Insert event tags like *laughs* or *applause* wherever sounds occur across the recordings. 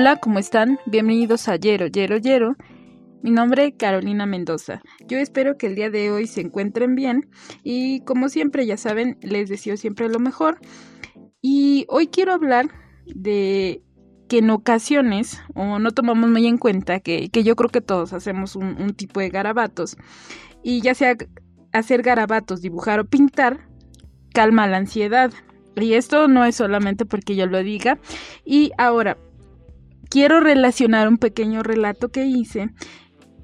Hola, ¿cómo están? Bienvenidos a Yero, Yero, Yero. Mi nombre es Carolina Mendoza. Yo espero que el día de hoy se encuentren bien y como siempre ya saben, les deseo siempre lo mejor. Y hoy quiero hablar de que en ocasiones, o no tomamos muy en cuenta, que, yo creo que todos hacemos un, un tipo de garabatos, y ya sea hacer garabatos, dibujar o pintar, calma la ansiedad. Y esto no es solamente porque yo lo diga. Y ahora, quiero relacionar un pequeño relato que hice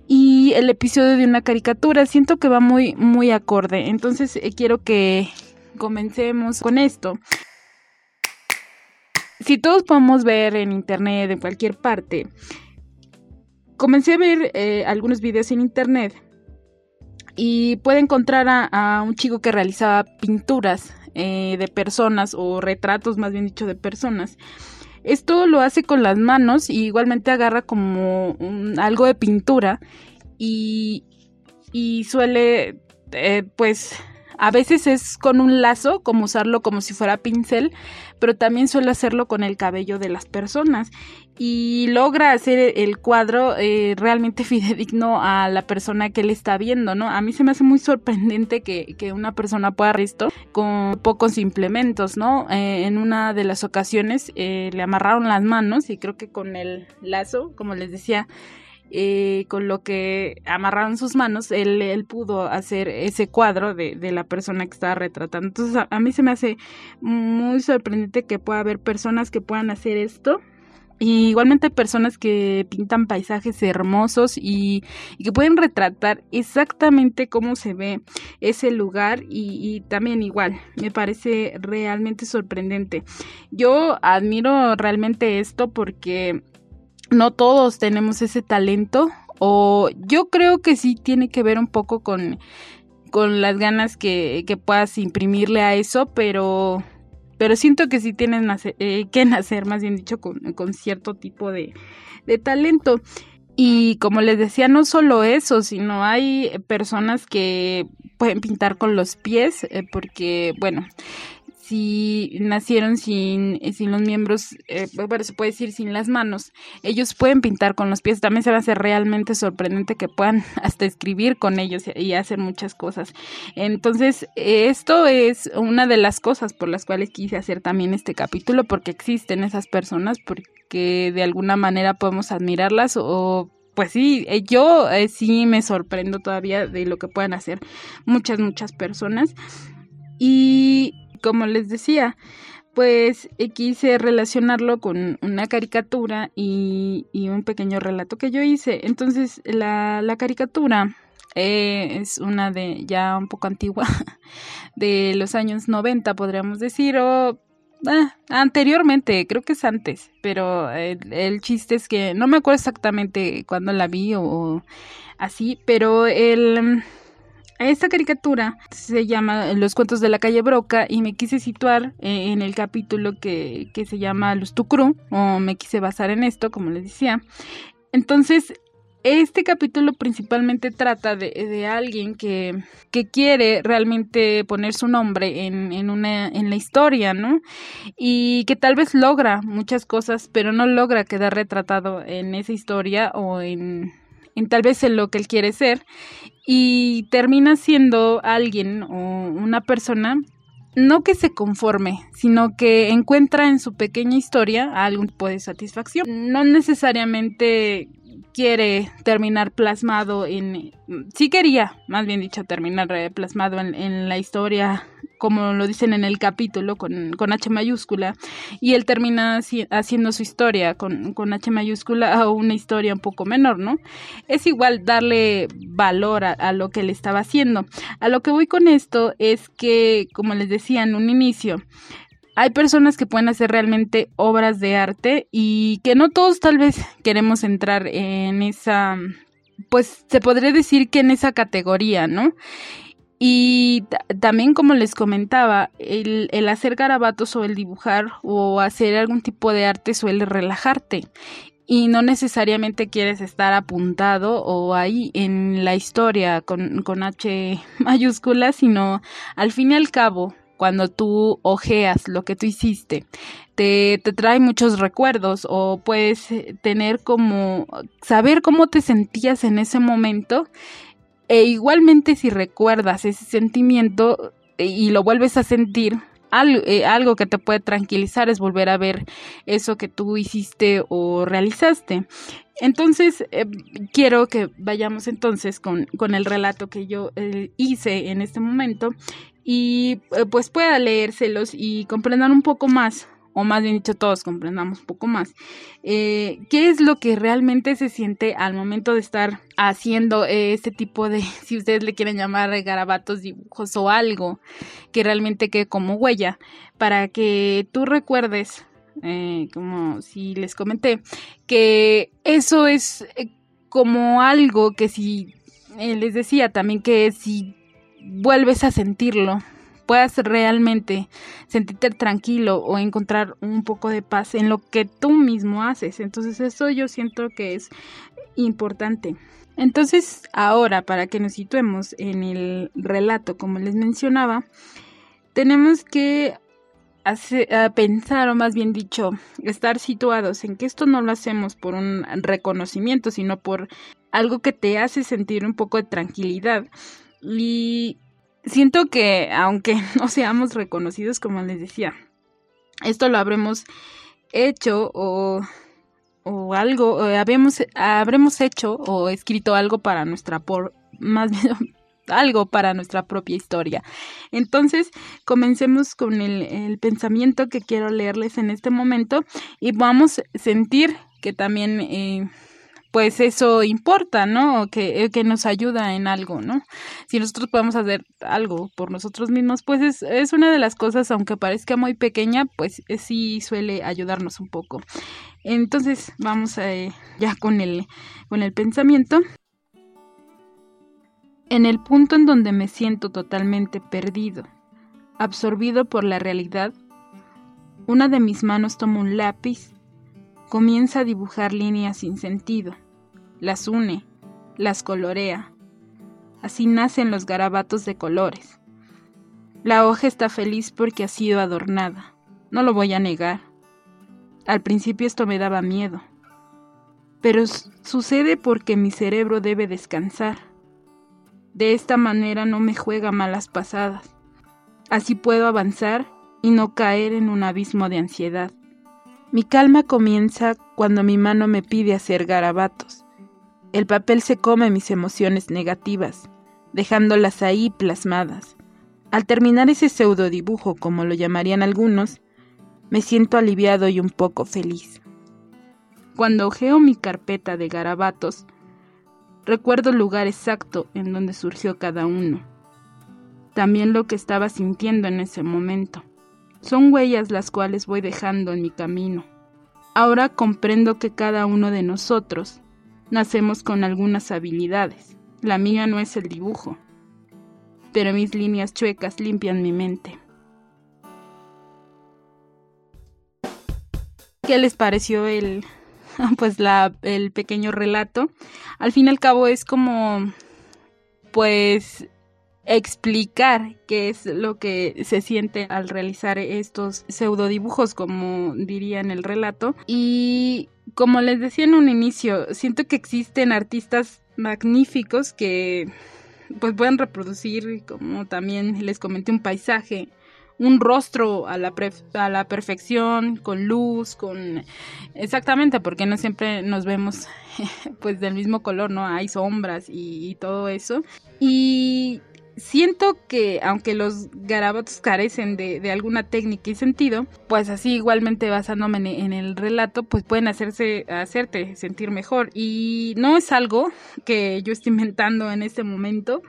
y el episodio de una caricatura. Siento que va muy, muy acorde. Entonces eh, quiero que comencemos con esto. Si todos podemos ver en internet, en cualquier parte, comencé a ver eh, algunos videos en internet y puede encontrar a, un chico que realizaba pinturas eh, de personas o retratos más bien dicho de personas esto lo hace con las manos y igualmente agarra como algo de pintura y, y suele eh, pues a veces es con un lazo, como usarlo como si fuera pincel, pero también suele hacerlo con el cabello de las personas y logra hacer el cuadro eh, realmente *laughs* fidedigno a la persona que le está viendo, ¿no? A mí se me hace muy sorprendente que, una persona pueda esto con pocos implementos, ¿no? Eh, en una de las ocasiones eh, le amarraron las manos y creo que con el lazo, como les decía, eh, con lo que amarraron sus manos, él, pudo hacer ese cuadro de, la persona que estaba retratando. Entonces a, mí se me hace muy sorprendente que pueda haber personas que puedan hacer esto. Y igualmente personas que pintan paisajes hermosos y, que pueden retratar exactamente cómo se ve ese lugar y, también igual, me parece realmente sorprendente. Yo admiro realmente esto porque no todos tenemos ese talento o yo creo que sí tiene que ver un poco con, con las ganas que, que puedas imprimirle a eso, pero, pero siento que sí tienen eh, que nacer, más bien dicho, con, con cierto tipo de, de talento. Y como les decía, no solo eso, sino hay personas que pueden pintar con los pies, eh, porque, bueno, si nacieron sin, sin los miembros, eh, bueno, se puede decir sin las manos, ellos pueden pintar con los pies. También se va a hacer realmente sorprendente que puedan *laughs* hasta escribir con ellos y hacer muchas cosas. Entonces, esto es una de las cosas por las cuales quise hacer también este capítulo, porque existen esas personas, porque de alguna manera podemos admirarlas o pues sí, eh, yo eh, sí me sorprendo todavía de lo que puedan hacer muchas, muchas personas. Y como les decía, pues eh, quise relacionarlo con una caricatura y, un pequeño relato que yo hice. Entonces, la, caricatura eh, es una de ya un poco antigua, *laughs* de los años 90, podríamos decir, o ah, anteriormente, creo que es antes, pero el, chiste es que no me acuerdo exactamente cuándo la vi o así, pero el esta caricatura se llama Los cuentos de la calle Broca y me quise situar eh, en el capítulo que, se llama Los Tucru o me quise basar en esto, como les decía. Entonces, este capítulo principalmente trata de, alguien que, que, quiere realmente poner su nombre en, en, una, en la historia, ¿no? Y que tal vez logra muchas cosas, pero no logra quedar retratado en esa historia o en, en tal vez en lo que él quiere ser y termina siendo alguien o una persona no que se conforme, sino que encuentra en su pequeña historia algún tipo de satisfacción. No necesariamente quiere terminar plasmado en... Sí quería, más bien dicho, terminar eh, plasmado en, en la historia como lo dicen en el capítulo, con, H mayúscula, y él termina haciendo su historia con, H mayúscula a una historia un poco menor, ¿no? Es igual darle valor a, lo que él estaba haciendo. A lo que voy con esto es que, como les decía en un inicio, hay personas que pueden hacer realmente obras de arte y que no todos tal vez queremos entrar en esa, pues se podría decir que en esa categoría, ¿no? Y también, como les comentaba, el, el, hacer garabatos o el dibujar o hacer algún tipo de arte suele relajarte. Y no necesariamente quieres estar apuntado o ahí en la historia con, con H *laughs* mayúscula, sino al fin y al cabo, cuando tú ojeas lo que tú hiciste, te, te, trae muchos recuerdos o puedes tener como saber cómo te sentías en ese momento e igualmente si recuerdas ese sentimiento eh, y lo vuelves a sentir, eh, algo que te puede tranquilizar es volver a ver eso que tú hiciste o realizaste. Entonces, eh, quiero que vayamos entonces con, con el relato que yo hice en este momento y pues pueda leérselos y comprender un poco más o más bien dicho todos comprendamos un poco más, eh, qué es lo que realmente se siente al momento de estar haciendo este tipo de, *laughs* si ustedes le quieren llamar garabatos, dibujos o algo que realmente quede como huella, para que tú recuerdes, eh, como si les comenté, que eso es eh, como algo que si, les decía también que si vuelves a sentirlo, puedas realmente sentirte tranquilo o encontrar un poco de paz en lo que tú mismo haces. Entonces eso yo siento que es importante. Entonces ahora para que nos situemos en el relato, como les mencionaba, tenemos que pensar, o más bien dicho, estar situados en que esto no lo hacemos por un reconocimiento, sino por algo que te hace sentir un poco de tranquilidad. Y siento que aunque *laughs* no seamos reconocidos, como les decía, esto lo habremos hecho o, o algo, habemos, habremos hecho o escrito algo para nuestra, por, más bien, *laughs* algo para nuestra propia historia. Entonces, comencemos con el, el pensamiento que quiero leerles en este momento y vamos a sentir que también eh, pues eso importa, ¿no? Que, que nos ayuda en algo, ¿no? Si nosotros podemos hacer algo por nosotros mismos, pues es, es una de las cosas, aunque parezca muy pequeña, pues eh, sí suele ayudarnos un poco. Entonces, vamos eh, ya con el, con el pensamiento. En el punto en donde me siento totalmente perdido, absorbido por la realidad, una de mis manos toma un lápiz, comienza a dibujar líneas sin sentido las une, las colorea. Así nacen los garabatos de colores. La hoja está feliz porque ha sido adornada, no lo voy a negar. Al principio esto me daba miedo, pero sucede porque mi cerebro debe descansar. De esta manera no me juega malas pasadas. Así puedo avanzar y no caer en un abismo de ansiedad. Mi calma comienza cuando mi mano me pide hacer garabatos. El papel se come mis emociones negativas, dejándolas ahí plasmadas. Al terminar ese pseudo dibujo, como lo llamarían algunos, me siento aliviado y un poco feliz. Cuando ojeo mi carpeta de garabatos, recuerdo el lugar exacto en donde surgió cada uno. También lo que estaba sintiendo en ese momento. Son huellas las cuales voy dejando en mi camino. Ahora comprendo que cada uno de nosotros Nacemos con algunas habilidades. La mía no es el dibujo, pero mis líneas chuecas limpian mi mente. ¿Qué les pareció el *laughs* pues la, el pequeño relato? Al fin y al cabo es como pues explicar qué es lo que se siente al realizar estos pseudo dibujos como diría en el relato y como les decía en un inicio, siento que existen artistas magníficos que pues pueden reproducir, como también les comenté, un paisaje, un rostro a la, a la perfección, con luz, con... Exactamente, porque no siempre nos vemos *laughs* pues del mismo color, ¿no? Hay sombras y, y todo eso. Y siento que aunque los garabatos carecen de, alguna técnica y sentido, pues así igualmente basándome en, el relato, pues pueden hacerse, hacerte sentir mejor. Y no es algo que yo esté inventando en este momento,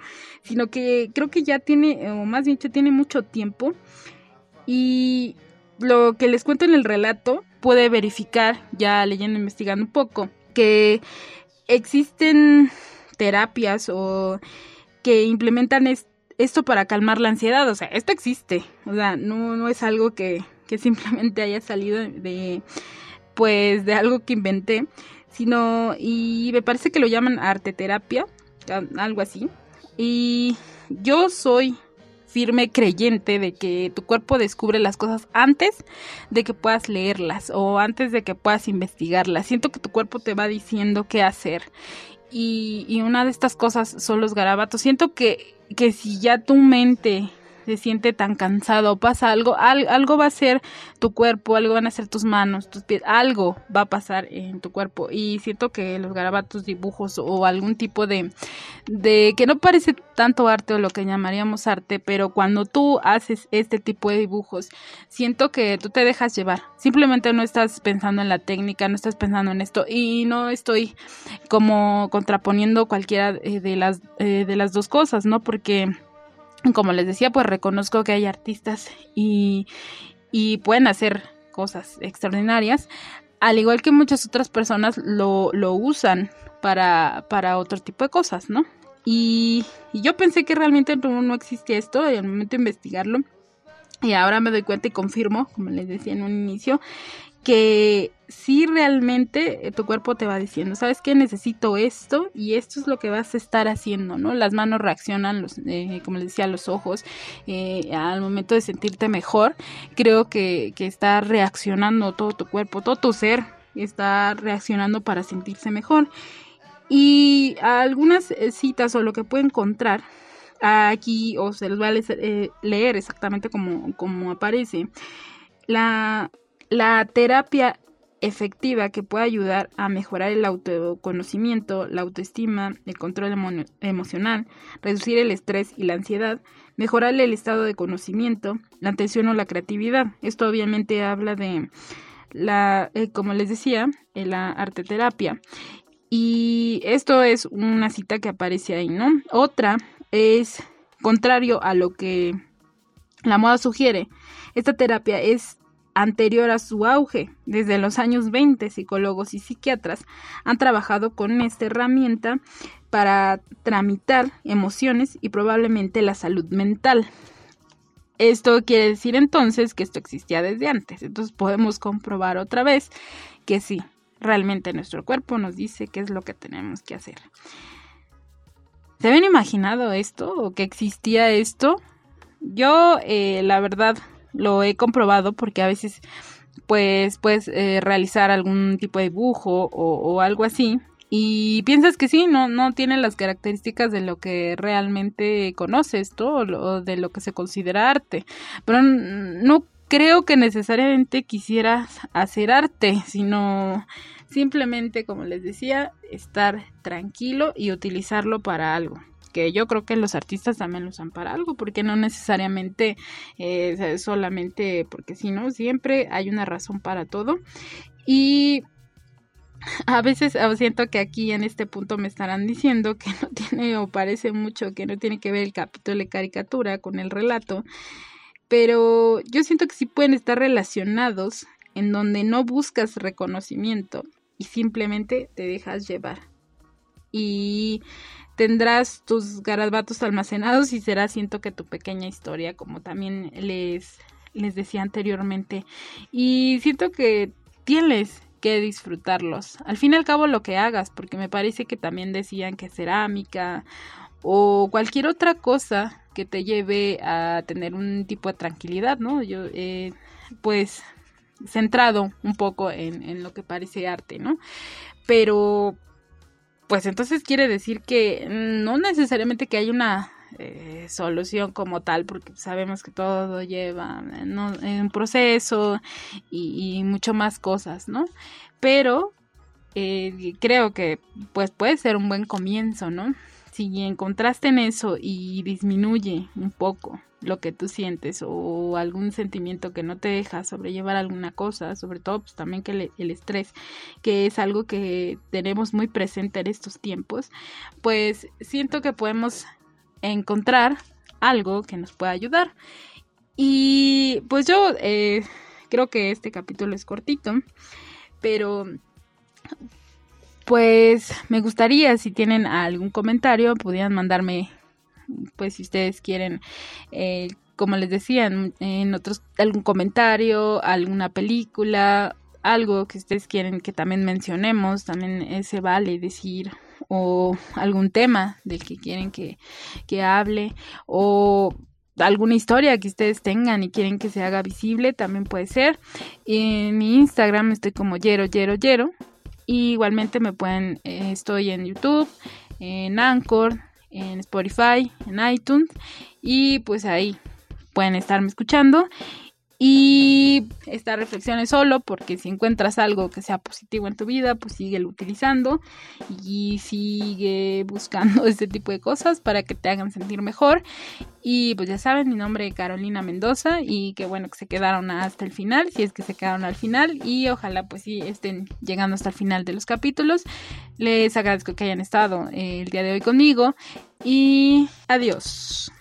sino que creo que ya tiene, o más bien tiene mucho tiempo. Y lo que les cuento en el relato puede verificar, ya leyendo, investigando un poco, que existen terapias o que implementan esto para calmar la ansiedad. O sea, esto existe. O sea, no, no es algo que, que *laughs* simplemente haya salido de, pues, de algo que inventé, sino, y me parece que lo llaman arte terapia, algo así. Y yo soy firme creyente de que tu cuerpo descubre las cosas antes de que puedas leerlas o antes de que puedas investigarlas. Siento que tu cuerpo te va diciendo qué hacer. Y, y una de estas cosas son los garabatos. Siento que, que si ya tu mente se siente tan cansado, pasa algo, algo va a ser tu cuerpo, algo van a ser tus manos, tus pies, algo va a pasar en tu cuerpo. Y siento que los garabatos, dibujos o algún tipo de, de que no parece tanto arte o lo que llamaríamos arte, pero cuando tú haces este tipo de dibujos, siento que tú te dejas llevar. Simplemente no estás pensando en la técnica, no estás pensando en esto y no estoy como contraponiendo cualquiera eh, de las eh, de las dos cosas, ¿no? Porque como les decía, pues reconozco que hay artistas y, y pueden hacer cosas extraordinarias, al igual que muchas otras personas lo, lo usan para, para otro tipo de cosas, ¿no? Y, yo pensé que realmente no, no existía esto, y al momento de investigarlo, y ahora me doy cuenta y confirmo, como les decía en un inicio, que si realmente eh, tu cuerpo te va diciendo, ¿sabes qué? Necesito esto y esto es lo que vas a estar haciendo, ¿no? Las manos reaccionan, los, eh, como les decía, los ojos, eh, al momento de sentirte mejor, creo que, que está reaccionando todo tu cuerpo, todo tu ser está reaccionando para sentirse mejor. Y algunas citas o lo que puedo encontrar aquí, o se los va a leer exactamente como, aparece. La la terapia efectiva que puede ayudar a mejorar el autoconocimiento, la autoestima, el control emocional, reducir el estrés y la ansiedad, mejorar el estado de conocimiento, la atención o la creatividad. Esto obviamente habla de la, eh, como les decía, la arteterapia. Y esto es una cita que aparece ahí, ¿no? Otra es contrario a lo que la moda sugiere. Esta terapia es anterior a su auge. Desde los años 20, psicólogos y psiquiatras han trabajado con esta herramienta para tramitar emociones y probablemente la salud mental. Esto quiere decir entonces que esto existía desde antes. Entonces podemos comprobar otra vez que sí, realmente nuestro cuerpo nos dice qué es lo que tenemos que hacer. ¿Se habían imaginado esto o que existía esto? Yo, eh, la verdad, lo he comprobado porque a veces pues puedes eh, realizar algún tipo de dibujo o, algo así y piensas que sí, no, no tiene las características de lo que realmente conoces, todo o de lo que se considera arte. Pero no creo que necesariamente quisieras hacer arte, sino simplemente, como les decía, estar tranquilo y utilizarlo para algo que yo creo que los artistas también lo usan para algo, porque no necesariamente eh, solamente porque si no, siempre hay una razón para todo. Y a veces siento que aquí en este punto me estarán diciendo que no tiene o parece mucho que no tiene que ver el capítulo de caricatura con el relato, pero yo siento que sí pueden estar relacionados en donde no buscas reconocimiento y simplemente te dejas llevar. Y tendrás tus garabatos almacenados y será siento que tu pequeña historia, como también les, les decía anteriormente. Y siento que tienes que disfrutarlos. Al fin y al cabo lo que hagas, porque me parece que también decían que cerámica o cualquier otra cosa que te lleve a tener un tipo de tranquilidad, ¿no? Yo, eh, pues, centrado un poco en, en lo que parece arte, ¿no? Pero pues entonces quiere decir que no necesariamente que hay una eh, solución como tal, porque sabemos que todo lleva un proceso y, mucho más cosas, ¿no? Pero eh, creo que pues puede ser un buen comienzo, ¿no? Si encontraste en eso y disminuye un poco lo que tú sientes o algún sentimiento que no te deja sobrellevar alguna cosa, sobre todo pues también que el, estrés, que es algo que tenemos muy presente en estos tiempos, pues siento que podemos encontrar algo que nos pueda ayudar. Y pues yo eh, creo que este capítulo es cortito, pero pues me gustaría si tienen algún comentario, pudieran mandarme pues si ustedes quieren, eh, como les decía, en, otros, algún comentario, alguna película, algo que ustedes quieren que también mencionemos, también se vale decir o algún tema del que quieren que, que hable o alguna historia que ustedes tengan y quieren que se haga visible, también puede ser. En mi Instagram estoy como Yero Yero Yero. Y igualmente me pueden, eh, estoy en YouTube, en Anchor, en Spotify, en iTunes. Y pues ahí pueden estarme escuchando. Y esta reflexión es solo porque si encuentras algo que sea positivo en tu vida, pues sigue utilizando y sigue buscando *laughs* este tipo de cosas para que te hagan sentir mejor. Y pues ya saben, mi nombre es Carolina Mendoza y qué bueno que se quedaron hasta el final, si es que se quedaron al final y ojalá pues sí estén llegando hasta el final de los capítulos. Les agradezco que hayan estado eh, el día de hoy conmigo y adiós.